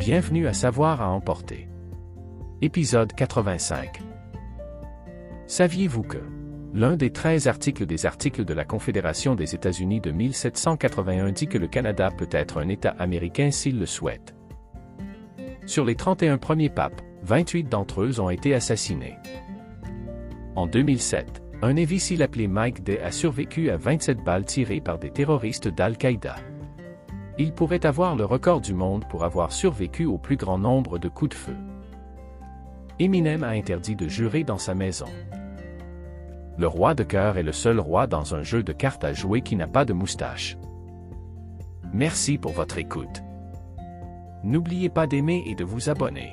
Bienvenue à Savoir à emporter. Épisode 85. Saviez-vous que l'un des 13 articles des articles de la Confédération des États-Unis de 1781 dit que le Canada peut être un État américain s'il le souhaite? Sur les 31 premiers papes, 28 d'entre eux ont été assassinés. En 2007, un imbécile appelé Mike Day a survécu à 27 balles tirées par des terroristes d'Al-Qaïda. Il pourrait avoir le record du monde pour avoir survécu au plus grand nombre de coups de feu. Eminem a interdit de jurer dans sa maison. Le roi de cœur est le seul roi dans un jeu de cartes à jouer qui n'a pas de moustache. Merci pour votre écoute. N'oubliez pas d'aimer et de vous abonner.